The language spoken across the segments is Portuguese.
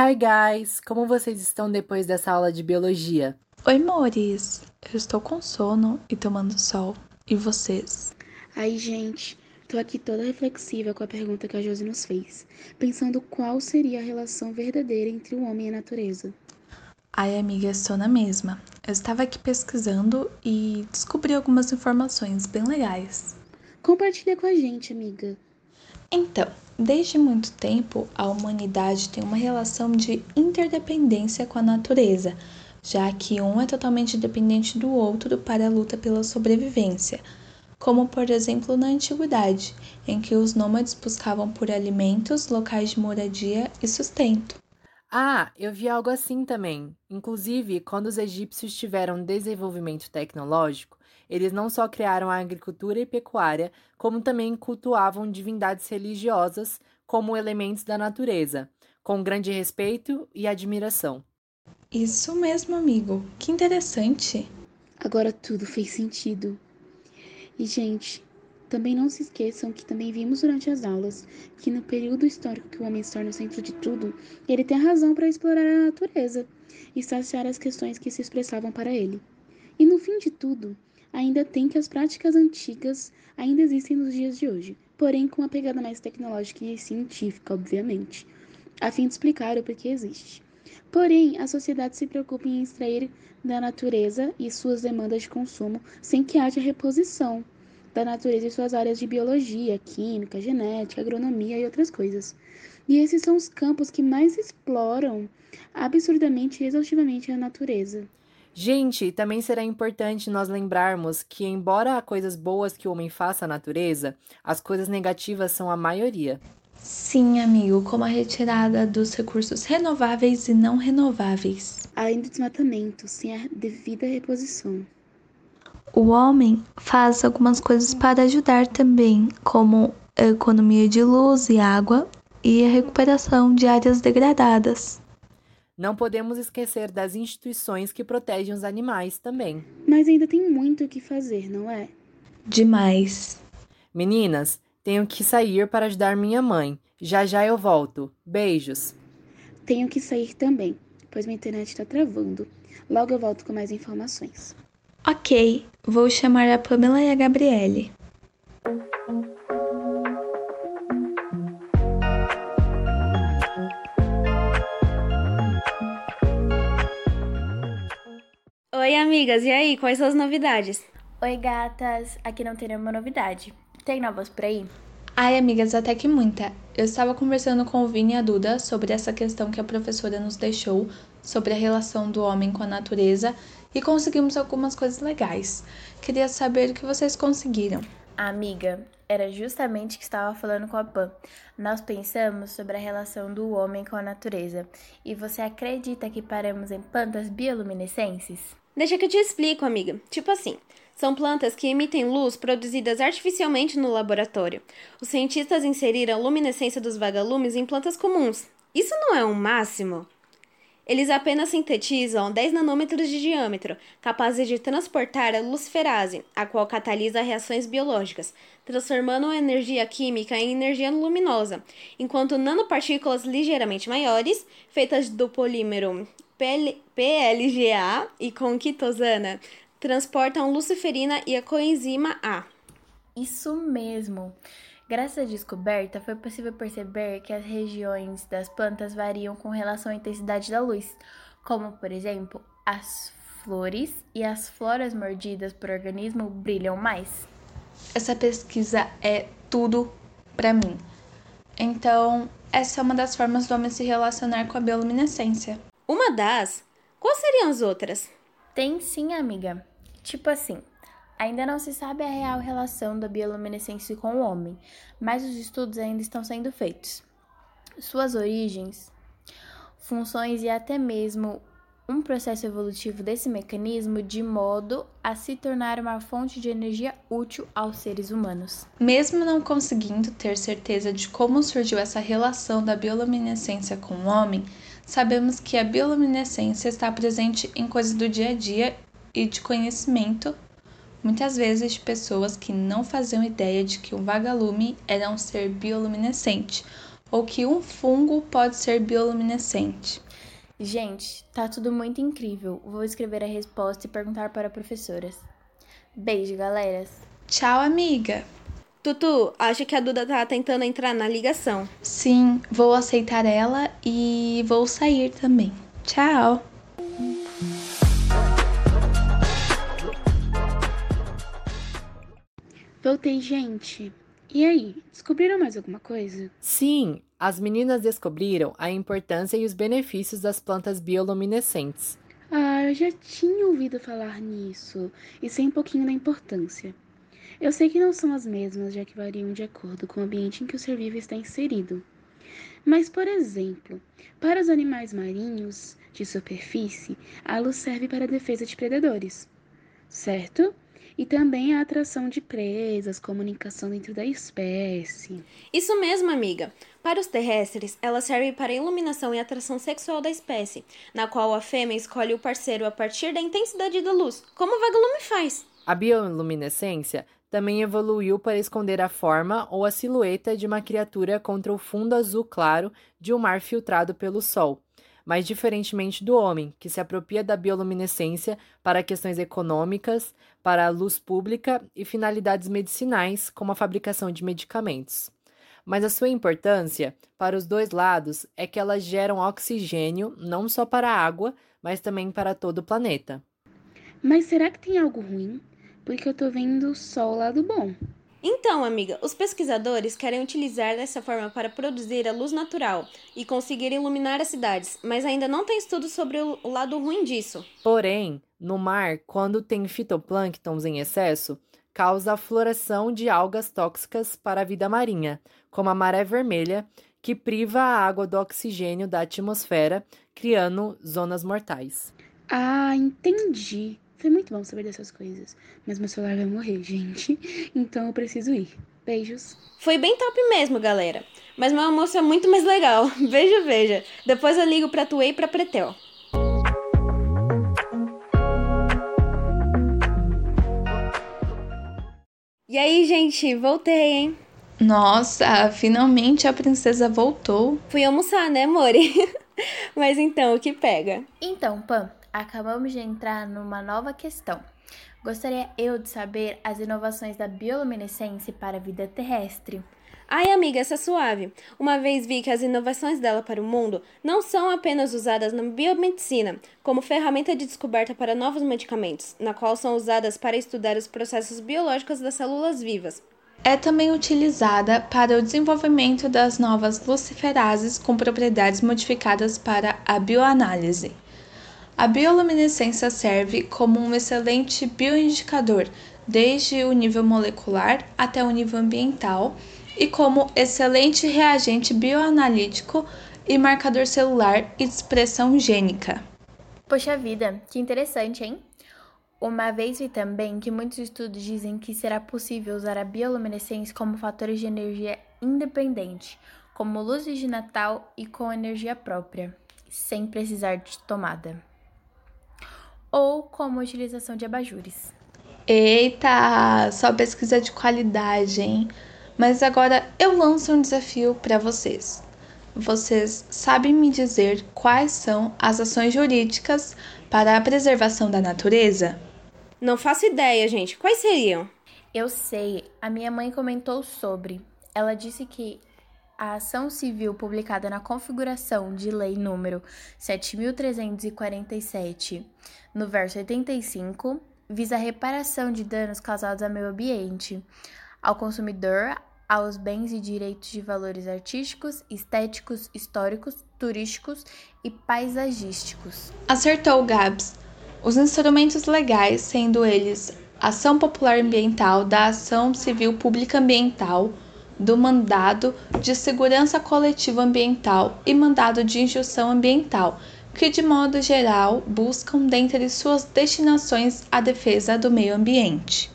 Hi guys, como vocês estão depois dessa aula de biologia? Oi, Mores. Eu estou com sono e tomando sol. E vocês? Ai, gente, tô aqui toda reflexiva com a pergunta que a Josi nos fez, pensando qual seria a relação verdadeira entre o homem e a natureza. Ai, amiga, estou na mesma. Eu estava aqui pesquisando e descobri algumas informações bem legais. Compartilha com a gente, amiga. Então, desde muito tempo, a humanidade tem uma relação de interdependência com a natureza, já que um é totalmente dependente do outro para a luta pela sobrevivência, como por exemplo na antiguidade, em que os nômades buscavam por alimentos, locais de moradia e sustento. Ah, eu vi algo assim também. Inclusive, quando os egípcios tiveram desenvolvimento tecnológico, eles não só criaram a agricultura e pecuária, como também cultuavam divindades religiosas como elementos da natureza, com grande respeito e admiração. Isso mesmo, amigo. Que interessante. Agora tudo fez sentido. E, gente, também não se esqueçam que também vimos durante as aulas que no período histórico que o homem se torna o centro de tudo, ele tem razão para explorar a natureza e saciar as questões que se expressavam para ele. E no fim de tudo, ainda tem que as práticas antigas ainda existem nos dias de hoje, porém com uma pegada mais tecnológica e científica, obviamente, a fim de explicar o porquê existe. Porém, a sociedade se preocupa em extrair da natureza e suas demandas de consumo sem que haja reposição da natureza e suas áreas de biologia, química, genética, agronomia e outras coisas. E esses são os campos que mais exploram absurdamente e exaustivamente a natureza. Gente, também será importante nós lembrarmos que, embora há coisas boas que o homem faça à natureza, as coisas negativas são a maioria. Sim, amigo, como a retirada dos recursos renováveis e não renováveis. Além do desmatamento, sem a devida reposição. O homem faz algumas coisas para ajudar também, como a economia de luz e água e a recuperação de áreas degradadas. Não podemos esquecer das instituições que protegem os animais também. Mas ainda tem muito o que fazer, não é? Demais. Meninas, tenho que sair para ajudar minha mãe. Já já eu volto. Beijos. Tenho que sair também, pois minha internet está travando. Logo eu volto com mais informações. Ok, vou chamar a Pamela e a Gabriele. Oi, amigas, e aí, quais são as novidades? Oi, gatas, aqui não tem nenhuma novidade. Tem novas por aí? Ai, amigas, até que muita. Eu estava conversando com o Vini e a Duda sobre essa questão que a professora nos deixou sobre a relação do homem com a natureza e conseguimos algumas coisas legais. Queria saber o que vocês conseguiram. Amiga, era justamente que estava falando com a Pan. Nós pensamos sobre a relação do homem com a natureza. E você acredita que paramos em plantas bioluminescentes? Deixa que eu te explico, amiga. Tipo assim, são plantas que emitem luz produzidas artificialmente no laboratório. Os cientistas inseriram a luminescência dos vagalumes em plantas comuns. Isso não é um máximo? Eles apenas sintetizam 10 nanômetros de diâmetro, capazes de transportar a luciferase, a qual catalisa reações biológicas, transformando a energia química em energia luminosa, enquanto nanopartículas ligeiramente maiores, feitas do polímero PLGA e com quitosana transportam luciferina e a coenzima A. Isso mesmo! Graças à descoberta, foi possível perceber que as regiões das plantas variam com relação à intensidade da luz, como, por exemplo, as flores e as floras mordidas por organismo brilham mais. Essa pesquisa é tudo para mim. Então, essa é uma das formas do homem se relacionar com a bioluminescência. Uma das? Quais seriam as outras? Tem sim, amiga. Tipo assim, ainda não se sabe a real relação da bioluminescência com o homem, mas os estudos ainda estão sendo feitos. Suas origens, funções e até mesmo um processo evolutivo desse mecanismo de modo a se tornar uma fonte de energia útil aos seres humanos. Mesmo não conseguindo ter certeza de como surgiu essa relação da bioluminescência com o homem, sabemos que a bioluminescência está presente em coisas do dia a dia e de conhecimento, muitas vezes de pessoas que não faziam ideia de que um vagalume era um ser bioluminescente, ou que um fungo pode ser bioluminescente? Gente, tá tudo muito incrível. Vou escrever a resposta e perguntar para professoras. Beijo, galeras. Tchau, amiga. Tutu, acho que a Duda tá tentando entrar na ligação. Sim, vou aceitar ela e vou sair também. Tchau. Voltei, gente. E aí, descobriram mais alguma coisa? Sim, as meninas descobriram a importância e os benefícios das plantas bioluminescentes. Ah, eu já tinha ouvido falar nisso e sei um pouquinho da importância. Eu sei que não são as mesmas, já que variam de acordo com o ambiente em que o ser vivo está inserido. Mas, por exemplo, para os animais marinhos de superfície, a luz serve para a defesa de predadores, certo? E também a atração de presas, comunicação dentro da espécie. Isso mesmo, amiga. Para os terrestres, ela serve para a iluminação e atração sexual da espécie, na qual a fêmea escolhe o parceiro a partir da intensidade da luz, como o vagalume faz. A bioluminescência também evoluiu para esconder a forma ou a silhueta de uma criatura contra o fundo azul claro de um mar filtrado pelo sol mas diferentemente do homem, que se apropria da bioluminescência para questões econômicas, para a luz pública e finalidades medicinais, como a fabricação de medicamentos. Mas a sua importância para os dois lados é que elas geram oxigênio não só para a água, mas também para todo o planeta. Mas será que tem algo ruim? Porque eu tô vendo só o lado bom. Então, amiga, os pesquisadores querem utilizar dessa forma para produzir a luz natural e conseguir iluminar as cidades, mas ainda não tem estudo sobre o lado ruim disso. Porém, no mar, quando tem fitoplânctons em excesso, causa a floração de algas tóxicas para a vida marinha, como a maré vermelha, que priva a água do oxigênio da atmosfera, criando zonas mortais. Ah, entendi. Foi muito bom saber dessas coisas. Mas meu celular vai morrer, gente. Então eu preciso ir. Beijos. Foi bem top mesmo, galera. Mas meu almoço é muito mais legal. Veja, veja. Depois eu ligo pra Tuê e pra Pretel. E aí, gente, voltei, hein? Nossa, finalmente a princesa voltou. Fui almoçar, né, Mori? Mas então, o que pega? Então, Pam, acabamos de entrar numa nova questão. Gostaria eu de saber as inovações da bioluminescência para a vida terrestre. Ai, amiga, essa é suave. Uma vez vi que as inovações dela para o mundo não são apenas usadas na biomedicina, como ferramenta de descoberta para novos medicamentos, na qual são usadas para estudar os processos biológicos das células vivas. É também utilizada para o desenvolvimento das novas luciferases com propriedades modificadas para a bioanálise. A bioluminescência serve como um excelente bioindicador, desde o nível molecular até o nível ambiental, e como excelente reagente bioanalítico e marcador celular e de expressão gênica. Poxa vida, que interessante, hein? Uma vez vi também que muitos estudos dizem que será possível usar a bioluminescência como fatores de energia independente, como luzes de Natal e com energia própria, sem precisar de tomada ou como utilização de abajures. Eita, só pesquisa de qualidade, hein? Mas agora eu lanço um desafio para vocês. Vocês sabem me dizer quais são as ações jurídicas para a preservação da natureza? Não faço ideia, gente. Quais seriam? Eu sei, a minha mãe comentou sobre. Ela disse que a ação civil publicada na configuração de lei número 7347, no verso 85, visa a reparação de danos causados ao meio ambiente, ao consumidor, aos bens e direitos de valores artísticos, estéticos, históricos, turísticos e paisagísticos. Acertou, Gabs. Os instrumentos legais, sendo eles ação popular ambiental da ação civil pública ambiental, do mandado de segurança coletiva ambiental e mandado de injunção ambiental, que de modo geral buscam dentre suas destinações a defesa do meio ambiente.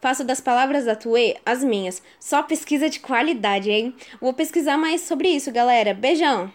Faço das palavras da Tuê as minhas. Só pesquisa de qualidade, hein? Vou pesquisar mais sobre isso, galera. Beijão!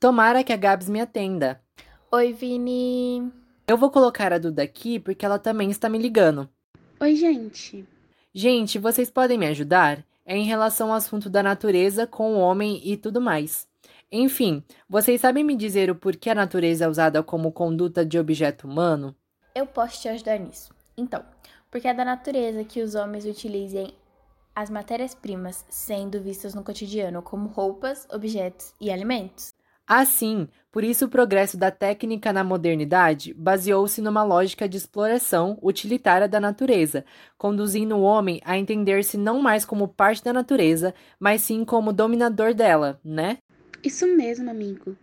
Tomara que a Gabs me atenda. Oi, Vini. Eu vou colocar a Duda aqui porque ela também está me ligando. Oi, gente. Gente, vocês podem me ajudar? É em relação ao assunto da natureza com o homem e tudo mais. Enfim, vocês sabem me dizer o porquê a natureza é usada como conduta de objeto humano? Eu posso te ajudar nisso. Então, porque é da natureza que os homens utilizem as matérias-primas sendo vistas no cotidiano como roupas, objetos e alimentos. Assim, por isso o progresso da técnica na modernidade baseou-se numa lógica de exploração utilitária da natureza, conduzindo o homem a entender-se não mais como parte da natureza, mas sim como dominador dela, né? Isso mesmo, amigo.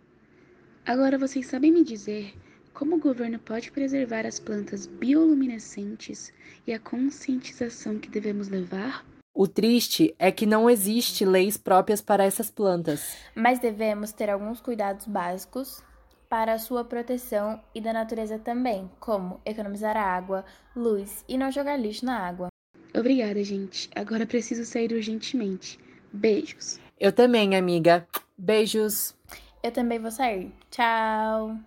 Agora vocês sabem me dizer como o governo pode preservar as plantas bioluminescentes e a conscientização que devemos levar? O triste é que não existe leis próprias para essas plantas. Mas devemos ter alguns cuidados básicos para a sua proteção e da natureza também, como economizar água, luz e não jogar lixo na água. Obrigada, gente. Agora preciso sair urgentemente. Beijos. Eu também, amiga. Beijos. Eu também vou sair. Tchau.